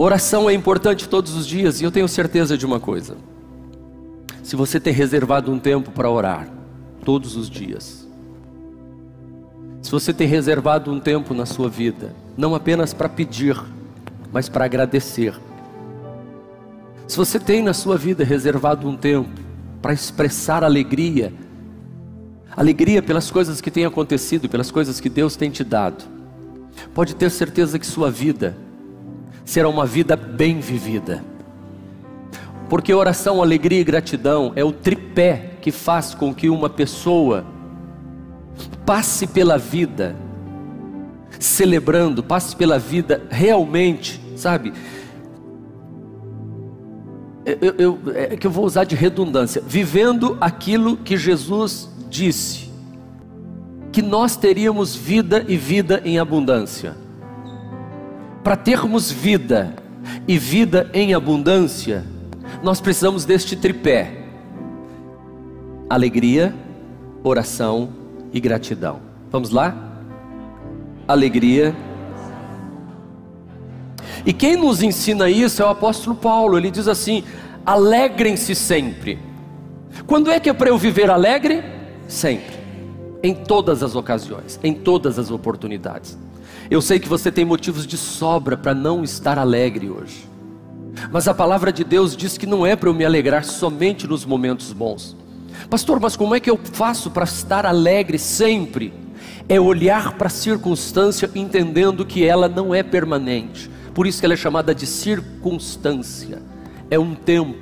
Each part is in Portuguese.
Oração é importante todos os dias e eu tenho certeza de uma coisa. Se você tem reservado um tempo para orar, todos os dias, se você tem reservado um tempo na sua vida, não apenas para pedir, mas para agradecer. Se você tem na sua vida reservado um tempo para expressar alegria, alegria pelas coisas que têm acontecido, pelas coisas que Deus tem te dado, pode ter certeza que sua vida será uma vida bem vivida. Porque oração, alegria e gratidão é o tripé que faz com que uma pessoa passe pela vida celebrando, passe pela vida realmente, sabe? Eu, eu, é que eu vou usar de redundância, vivendo aquilo que Jesus disse, que nós teríamos vida e vida em abundância. Para termos vida e vida em abundância, nós precisamos deste tripé: alegria, oração e gratidão. Vamos lá? Alegria. E quem nos ensina isso é o apóstolo Paulo. Ele diz assim: alegrem-se sempre. Quando é que é para eu viver alegre? Sempre. Em todas as ocasiões, em todas as oportunidades. Eu sei que você tem motivos de sobra para não estar alegre hoje. Mas a palavra de Deus diz que não é para eu me alegrar somente nos momentos bons. Pastor, mas como é que eu faço para estar alegre sempre? É olhar para a circunstância entendendo que ela não é permanente. Por isso que ela é chamada de circunstância. É um tempo.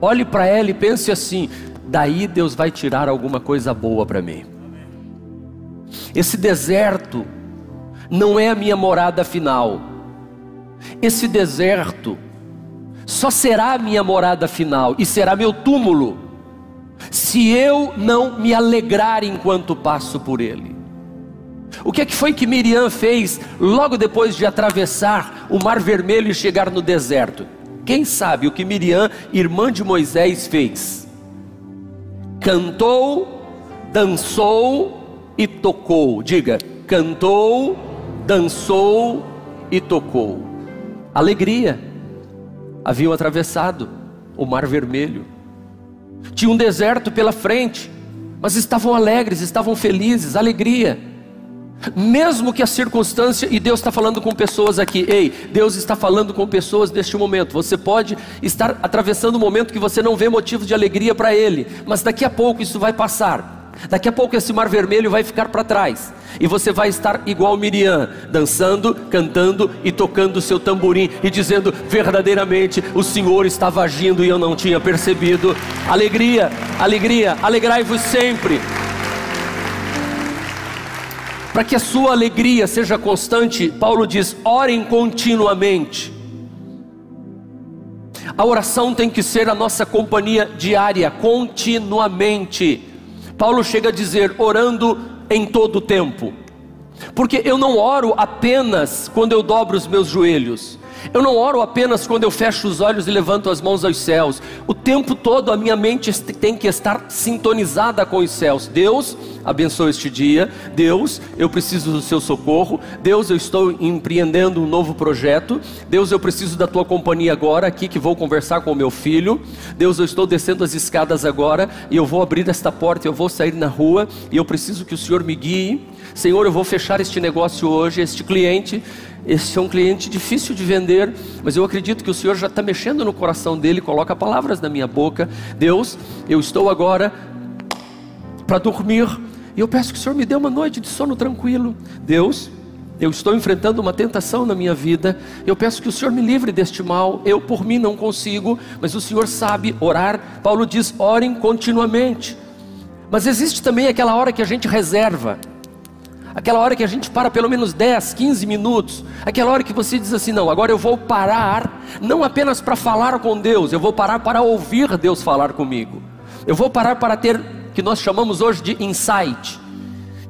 Olhe para ela e pense assim: daí Deus vai tirar alguma coisa boa para mim. Esse deserto não é a minha morada final. Esse deserto só será a minha morada final e será meu túmulo, se eu não me alegrar enquanto passo por ele. O que é que foi que Miriam fez logo depois de atravessar o Mar Vermelho e chegar no deserto? Quem sabe o que Miriam, irmã de Moisés, fez? Cantou, dançou e tocou. Diga, cantou, dançou e tocou. Alegria haviam atravessado o Mar Vermelho. Tinha um deserto pela frente, mas estavam alegres, estavam felizes, alegria. Mesmo que a circunstância, e Deus está falando com pessoas aqui, ei, Deus está falando com pessoas neste momento. Você pode estar atravessando um momento que você não vê motivo de alegria para Ele, mas daqui a pouco isso vai passar. Daqui a pouco esse mar vermelho vai ficar para trás. E você vai estar igual Miriam, dançando, cantando e tocando o seu tamborim e dizendo: verdadeiramente o Senhor estava agindo e eu não tinha percebido. Alegria, alegria, alegrai-vos sempre. Para que a sua alegria seja constante, Paulo diz: orem continuamente. A oração tem que ser a nossa companhia diária, continuamente. Paulo chega a dizer: orando em todo o tempo. Porque eu não oro apenas quando eu dobro os meus joelhos. Eu não oro apenas quando eu fecho os olhos e levanto as mãos aos céus. O tempo todo a minha mente tem que estar sintonizada com os céus. Deus, abençoe este dia. Deus, eu preciso do seu socorro. Deus, eu estou empreendendo um novo projeto. Deus, eu preciso da tua companhia agora aqui que vou conversar com o meu filho. Deus, eu estou descendo as escadas agora e eu vou abrir esta porta, eu vou sair na rua e eu preciso que o Senhor me guie. Senhor, eu vou fechar este negócio hoje, este cliente esse é um cliente difícil de vender, mas eu acredito que o Senhor já está mexendo no coração dele, coloca palavras na minha boca. Deus, eu estou agora para dormir, e eu peço que o Senhor me dê uma noite de sono tranquilo. Deus, eu estou enfrentando uma tentação na minha vida, eu peço que o Senhor me livre deste mal. Eu por mim não consigo, mas o Senhor sabe orar. Paulo diz: orem continuamente. Mas existe também aquela hora que a gente reserva aquela hora que a gente para pelo menos 10, 15 minutos, aquela hora que você diz assim: não, agora eu vou parar, não apenas para falar com Deus, eu vou parar para ouvir Deus falar comigo, eu vou parar para ter, que nós chamamos hoje de insight.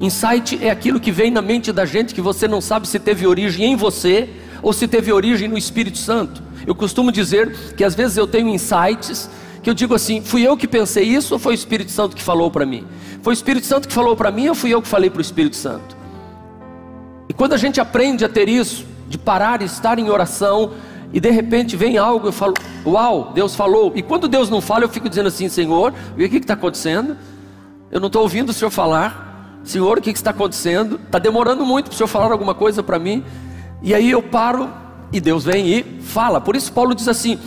Insight é aquilo que vem na mente da gente que você não sabe se teve origem em você ou se teve origem no Espírito Santo. Eu costumo dizer que às vezes eu tenho insights que eu digo assim: fui eu que pensei isso ou foi o Espírito Santo que falou para mim? Foi o Espírito Santo que falou para mim ou fui eu que falei para o Espírito Santo? E quando a gente aprende a ter isso, de parar e estar em oração, e de repente vem algo, eu falo, uau, Deus falou. E quando Deus não fala, eu fico dizendo assim, Senhor, o que está acontecendo? Eu não estou ouvindo o Senhor falar. Senhor, o que, que está acontecendo? Está demorando muito para o Senhor falar alguma coisa para mim. E aí eu paro e Deus vem e fala. Por isso Paulo diz assim: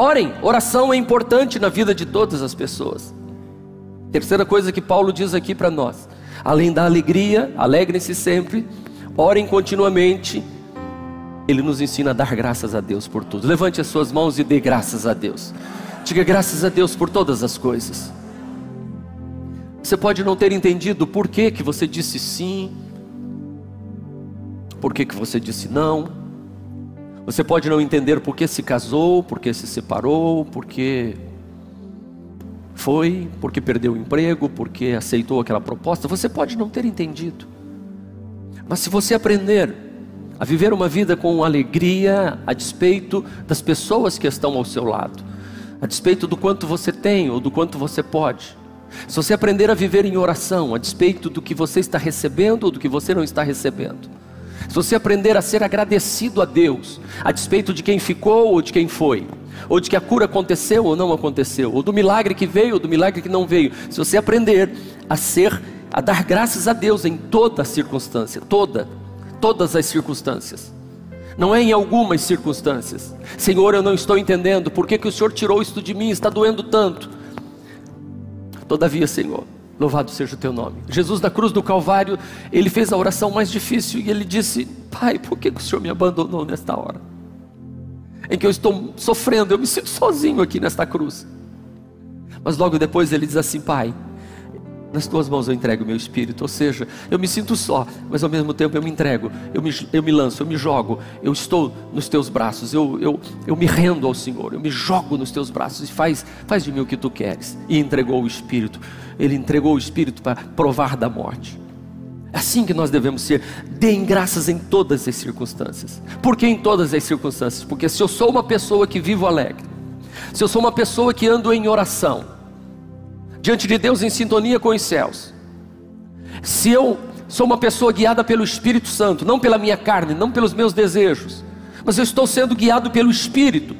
orem, oração é importante na vida de todas as pessoas. Terceira coisa que Paulo diz aqui para nós: além da alegria, alegrem-se sempre, orem continuamente ele nos ensina a dar graças a Deus por tudo. Levante as suas mãos e dê graças a Deus. Diga graças a Deus por todas as coisas. Você pode não ter entendido por que, que você disse sim, por que, que você disse não. Você pode não entender por que se casou, por que se separou, por que foi, por que perdeu o emprego, por que aceitou aquela proposta. Você pode não ter entendido. Mas se você aprender a viver uma vida com alegria, a despeito das pessoas que estão ao seu lado, a despeito do quanto você tem ou do quanto você pode. Se você aprender a viver em oração, a despeito do que você está recebendo ou do que você não está recebendo. Se você aprender a ser agradecido a Deus, a despeito de quem ficou ou de quem foi, ou de que a cura aconteceu ou não aconteceu, ou do milagre que veio ou do milagre que não veio. Se você aprender a ser, a dar graças a Deus em toda circunstância, toda, todas as circunstâncias. Não é em algumas circunstâncias. Senhor, eu não estou entendendo por que, que o Senhor tirou isto de mim, está doendo tanto. Todavia, Senhor, louvado seja o teu nome. Jesus da cruz do Calvário, ele fez a oração mais difícil e ele disse: Pai, por que o Senhor me abandonou nesta hora? Em que eu estou sofrendo, eu me sinto sozinho aqui nesta cruz. Mas logo depois ele diz assim: Pai, nas tuas mãos eu entrego o meu espírito, ou seja, eu me sinto só, mas ao mesmo tempo eu me entrego, eu me, eu me lanço, eu me jogo, eu estou nos teus braços, eu, eu, eu me rendo ao Senhor, eu me jogo nos teus braços e faz, faz de mim o que tu queres. E entregou o espírito, ele entregou o espírito para provar da morte. É assim que nós devemos ser. Deem graças em todas as circunstâncias. Por que em todas as circunstâncias? Porque se eu sou uma pessoa que vivo alegre, se eu sou uma pessoa que ando em oração, diante de Deus em sintonia com os céus. Se eu sou uma pessoa guiada pelo Espírito Santo, não pela minha carne, não pelos meus desejos, mas eu estou sendo guiado pelo Espírito.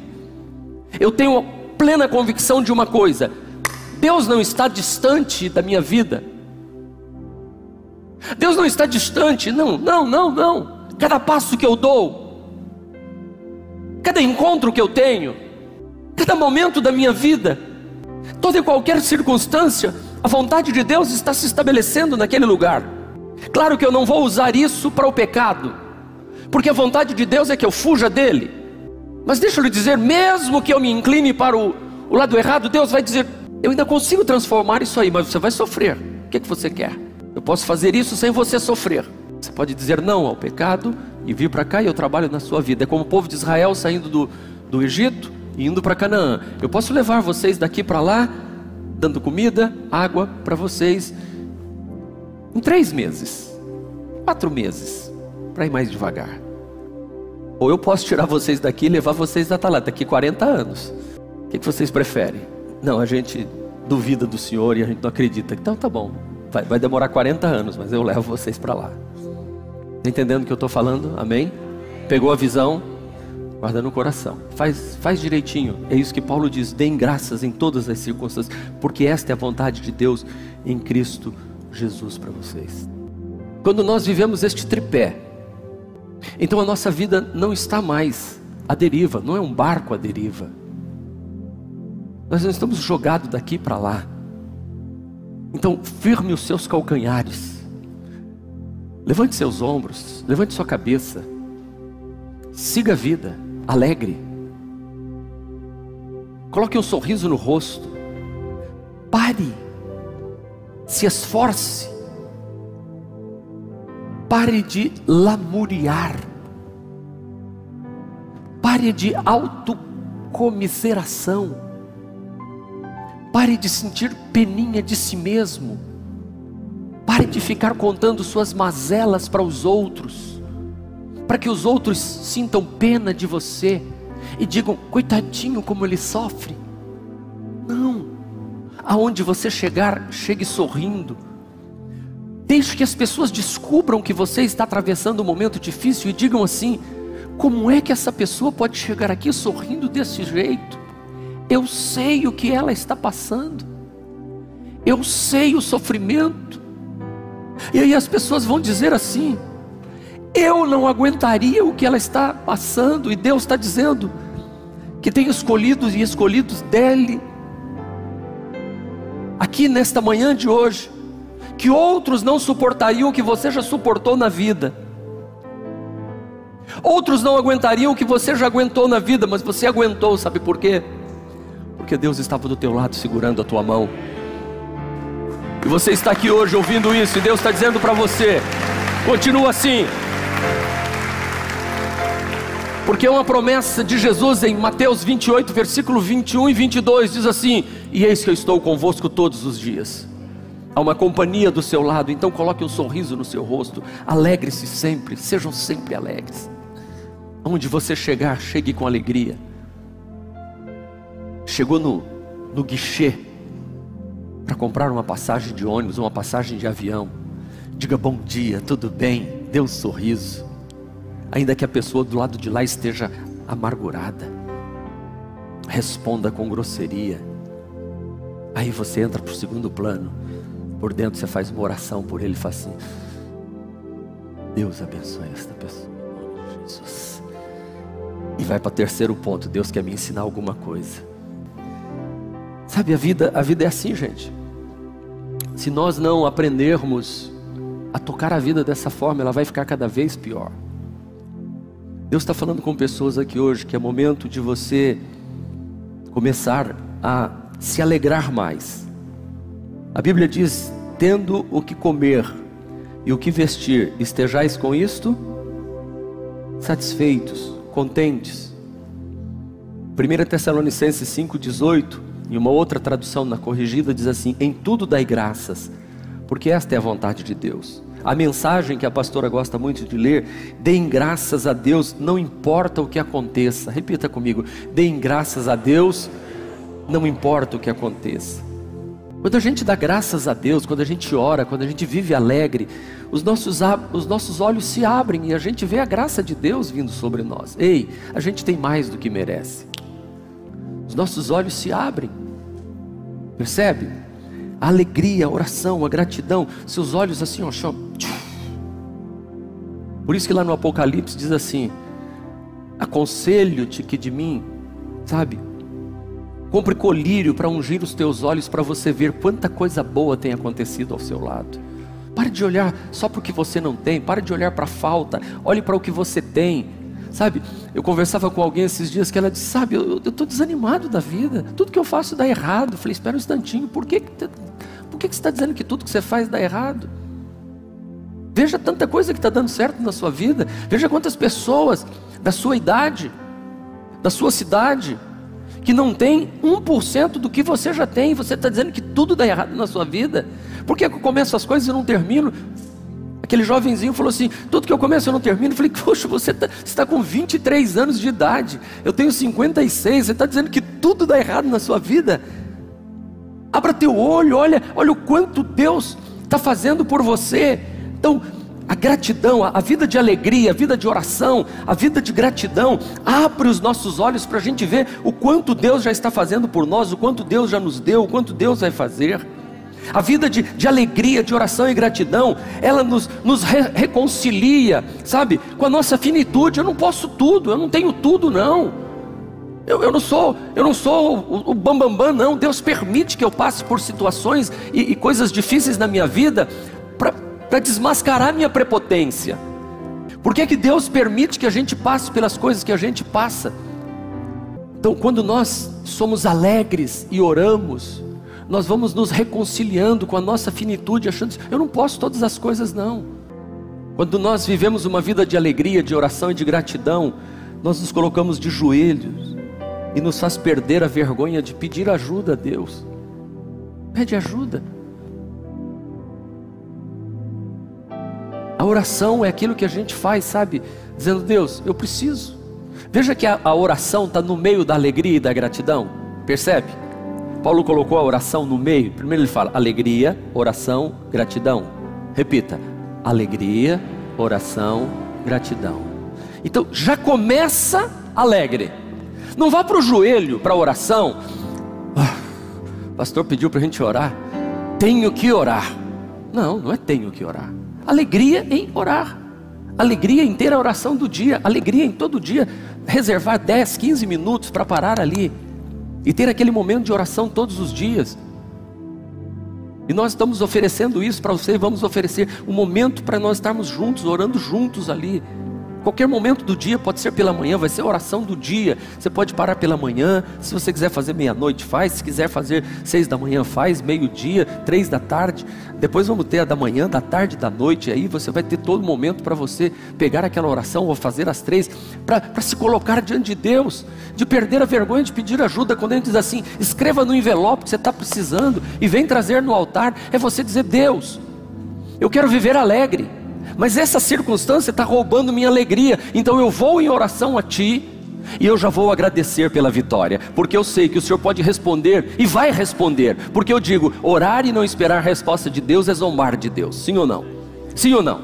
Eu tenho plena convicção de uma coisa: Deus não está distante da minha vida. Deus não está distante, não, não, não, não. Cada passo que eu dou, cada encontro que eu tenho, cada momento da minha vida, toda e qualquer circunstância, a vontade de Deus está se estabelecendo naquele lugar. Claro que eu não vou usar isso para o pecado, porque a vontade de Deus é que eu fuja dele. Mas deixa eu lhe dizer, mesmo que eu me incline para o, o lado errado, Deus vai dizer: eu ainda consigo transformar isso aí, mas você vai sofrer. O que, é que você quer? Eu posso fazer isso sem você sofrer. Você pode dizer não ao pecado e vir para cá e eu trabalho na sua vida. É como o povo de Israel saindo do, do Egito indo para Canaã. Eu posso levar vocês daqui para lá, dando comida, água para vocês, em três meses, quatro meses, para ir mais devagar. Ou eu posso tirar vocês daqui e levar vocês até lá, daqui 40 anos. O que, que vocês preferem? Não, a gente duvida do Senhor e a gente não acredita. Então tá bom, vai, vai demorar 40 anos, mas eu levo vocês para lá. Tá entendendo o que eu estou falando? Amém? Pegou a visão? Guarda no coração. Faz, faz direitinho. É isso que Paulo diz: deem graças em todas as circunstâncias, porque esta é a vontade de Deus em Cristo Jesus para vocês. Quando nós vivemos este tripé, então a nossa vida não está mais à deriva, não é um barco à deriva. Nós não estamos jogados daqui para lá. Então, firme os seus calcanhares. Levante seus ombros, levante sua cabeça. Siga a vida alegre. Coloque um sorriso no rosto. Pare. Se esforce. Pare de lamuriar. Pare de autocomiseração. Pare de sentir peninha de si mesmo. Pare de ficar contando suas mazelas para os outros para que os outros sintam pena de você e digam, coitadinho como ele sofre. Não, aonde você chegar, chegue sorrindo. Deixe que as pessoas descubram que você está atravessando um momento difícil e digam assim: Como é que essa pessoa pode chegar aqui sorrindo desse jeito? Eu sei o que ela está passando, eu sei o sofrimento, e aí as pessoas vão dizer assim: eu não aguentaria o que ela está passando, e Deus está dizendo que tem escolhidos e escolhidos dele, aqui nesta manhã de hoje, que outros não suportariam o que você já suportou na vida. Outros não aguentariam o que você já aguentou na vida, mas você aguentou, sabe por quê? Porque Deus estava do teu lado segurando a tua mão. E você está aqui hoje ouvindo isso, e Deus está dizendo para você: continua assim. Porque é uma promessa de Jesus em Mateus 28, versículo 21 e 22, diz assim: E eis que eu estou convosco todos os dias. Há uma companhia do seu lado, então coloque um sorriso no seu rosto, alegre-se sempre, sejam sempre alegres. Onde você chegar, chegue com alegria. Chegou no, no guichê para comprar uma passagem de ônibus, uma passagem de avião. Diga bom dia, tudo bem? Dê um sorriso. Ainda que a pessoa do lado de lá esteja amargurada. Responda com grosseria. Aí você entra para o segundo plano. Por dentro você faz uma oração por ele e faz assim: Deus abençoe esta pessoa. Jesus. E vai para o terceiro ponto. Deus quer me ensinar alguma coisa. Sabe, a vida, a vida é assim, gente. Se nós não aprendermos a tocar a vida dessa forma, ela vai ficar cada vez pior. Deus está falando com pessoas aqui hoje que é momento de você começar a se alegrar mais. A Bíblia diz: tendo o que comer e o que vestir, estejais com isto satisfeitos contentes. 1 Tessalonicenses 5,18, em uma outra tradução na corrigida, diz assim: Em tudo dai graças, porque esta é a vontade de Deus. A mensagem que a pastora gosta muito de ler, deem graças a Deus, não importa o que aconteça. Repita comigo: deem graças a Deus, não importa o que aconteça. Quando a gente dá graças a Deus, quando a gente ora, quando a gente vive alegre, os nossos, os nossos olhos se abrem e a gente vê a graça de Deus vindo sobre nós. Ei, a gente tem mais do que merece. Os nossos olhos se abrem. Percebe? A alegria, a oração, a gratidão, seus olhos assim, ó, Por isso que lá no Apocalipse diz assim: Aconselho-te que de mim, sabe, Compre colírio para ungir os teus olhos para você ver quanta coisa boa tem acontecido ao seu lado. Pare de olhar só para o que você não tem, pare de olhar para a falta, olhe para o que você tem. Sabe, eu conversava com alguém esses dias que ela disse: Sabe, eu estou desanimado da vida, tudo que eu faço dá errado. Eu falei: Espera um instantinho, por que, por que, que você está dizendo que tudo que você faz dá errado? Veja tanta coisa que está dando certo na sua vida, veja quantas pessoas da sua idade, da sua cidade, que não tem 1% do que você já tem, você está dizendo que tudo dá errado na sua vida. Por que eu começo as coisas e não termino? Aquele jovenzinho falou assim: tudo que eu começo eu não termino. Eu falei, poxa, você está tá com 23 anos de idade, eu tenho 56, você está dizendo que tudo dá errado na sua vida? Abra teu olho, olha, olha o quanto Deus está fazendo por você. Então, a gratidão, a vida de alegria, a vida de oração, a vida de gratidão, abre os nossos olhos para a gente ver o quanto Deus já está fazendo por nós, o quanto Deus já nos deu, o quanto Deus vai fazer. A vida de, de alegria, de oração e gratidão, ela nos, nos re, reconcilia, sabe, com a nossa finitude. Eu não posso tudo, eu não tenho tudo, não. Eu, eu, não sou, eu não sou o, bambambam, bam, bam, não. Deus permite que eu passe por situações e, e coisas difíceis na minha vida para desmascarar minha prepotência. Por que, que Deus permite que a gente passe pelas coisas que a gente passa? Então, quando nós somos alegres e oramos, nós vamos nos reconciliando com a nossa finitude, achando, eu não posso todas as coisas, não. Quando nós vivemos uma vida de alegria, de oração e de gratidão, nós nos colocamos de joelhos e nos faz perder a vergonha de pedir ajuda a Deus. Pede ajuda. A oração é aquilo que a gente faz, sabe? Dizendo, Deus, eu preciso. Veja que a, a oração está no meio da alegria e da gratidão. Percebe? Paulo colocou a oração no meio. Primeiro ele fala alegria, oração, gratidão. Repita: alegria, oração, gratidão. Então já começa alegre. Não vá para o joelho, para a oração. Ah, pastor pediu para a gente orar. Tenho que orar. Não, não é tenho que orar. Alegria em orar. Alegria em ter a oração do dia. Alegria em todo dia. Reservar 10, 15 minutos para parar ali. E ter aquele momento de oração todos os dias. E nós estamos oferecendo isso para você, vamos oferecer um momento para nós estarmos juntos, orando juntos ali. Qualquer momento do dia, pode ser pela manhã, vai ser a oração do dia. Você pode parar pela manhã, se você quiser fazer meia-noite, faz. Se quiser fazer seis da manhã, faz. Meio-dia, três da tarde. Depois vamos ter a da manhã, da tarde, da noite. Aí você vai ter todo momento para você pegar aquela oração ou fazer as três, para se colocar diante de Deus, de perder a vergonha de pedir ajuda. Quando ele diz assim, escreva no envelope que você está precisando e vem trazer no altar, é você dizer: Deus, eu quero viver alegre mas essa circunstância está roubando minha alegria, então eu vou em oração a Ti. E eu já vou agradecer pela vitória, porque eu sei que o Senhor pode responder e vai responder, porque eu digo: orar e não esperar a resposta de Deus é zombar de Deus, sim ou não? Sim ou não?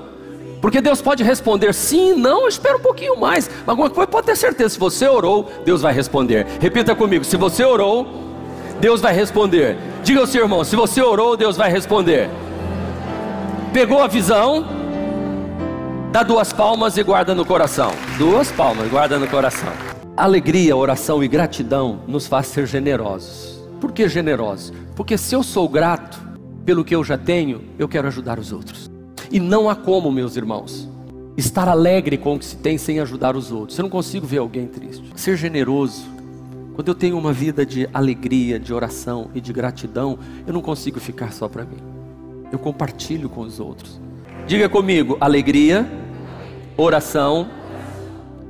Porque Deus pode responder sim, não, espera um pouquinho mais. Mas alguma coisa pode ter certeza: se você orou, Deus vai responder. Repita comigo: se você orou, Deus vai responder. Diga ao seu irmão: se você orou, Deus vai responder. Pegou a visão? Dá duas palmas e guarda no coração. Duas palmas, guarda no coração. Alegria, oração e gratidão nos faz ser generosos. Por que generosos? Porque se eu sou grato pelo que eu já tenho, eu quero ajudar os outros. E não há como, meus irmãos, estar alegre com o que se tem sem ajudar os outros. Eu não consigo ver alguém triste. Ser generoso. Quando eu tenho uma vida de alegria, de oração e de gratidão, eu não consigo ficar só para mim. Eu compartilho com os outros. Diga comigo: alegria, oração,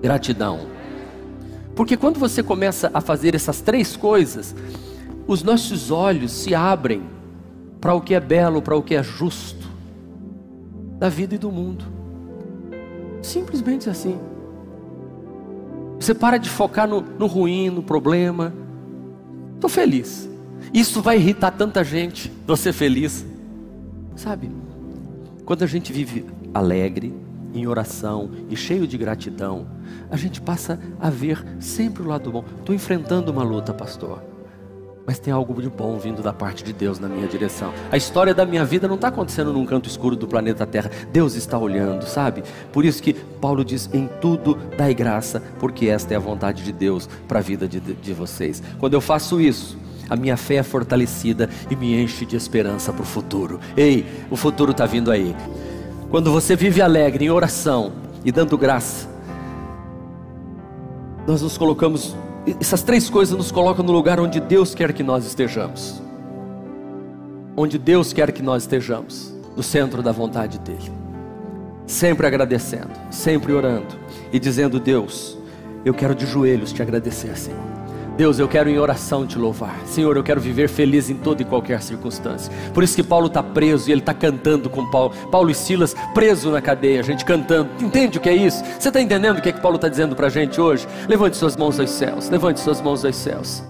gratidão. Porque quando você começa a fazer essas três coisas, os nossos olhos se abrem para o que é belo, para o que é justo da vida e do mundo. Simplesmente assim. Você para de focar no, no ruim, no problema. Estou feliz. Isso vai irritar tanta gente. Você feliz. Sabe? Quando a gente vive alegre, em oração e cheio de gratidão, a gente passa a ver sempre o lado bom. Estou enfrentando uma luta, pastor. Mas tem algo de bom vindo da parte de Deus na minha direção. A história da minha vida não está acontecendo num canto escuro do planeta Terra. Deus está olhando, sabe? Por isso que Paulo diz: em tudo dai graça, porque esta é a vontade de Deus para a vida de, de vocês. Quando eu faço isso, a minha fé é fortalecida e me enche de esperança para o futuro. Ei, o futuro está vindo aí. Quando você vive alegre em oração e dando graça, nós nos colocamos, essas três coisas nos colocam no lugar onde Deus quer que nós estejamos. Onde Deus quer que nós estejamos, no centro da vontade dEle. Sempre agradecendo, sempre orando e dizendo: Deus, eu quero de joelhos te agradecer, Senhor. Deus, eu quero em oração te louvar. Senhor, eu quero viver feliz em toda e qualquer circunstância. Por isso que Paulo está preso e ele está cantando com Paulo. Paulo e Silas preso na cadeia, a gente cantando. Entende o que é isso? Você está entendendo o que é que Paulo está dizendo para a gente hoje? Levante suas mãos aos céus. Levante suas mãos aos céus.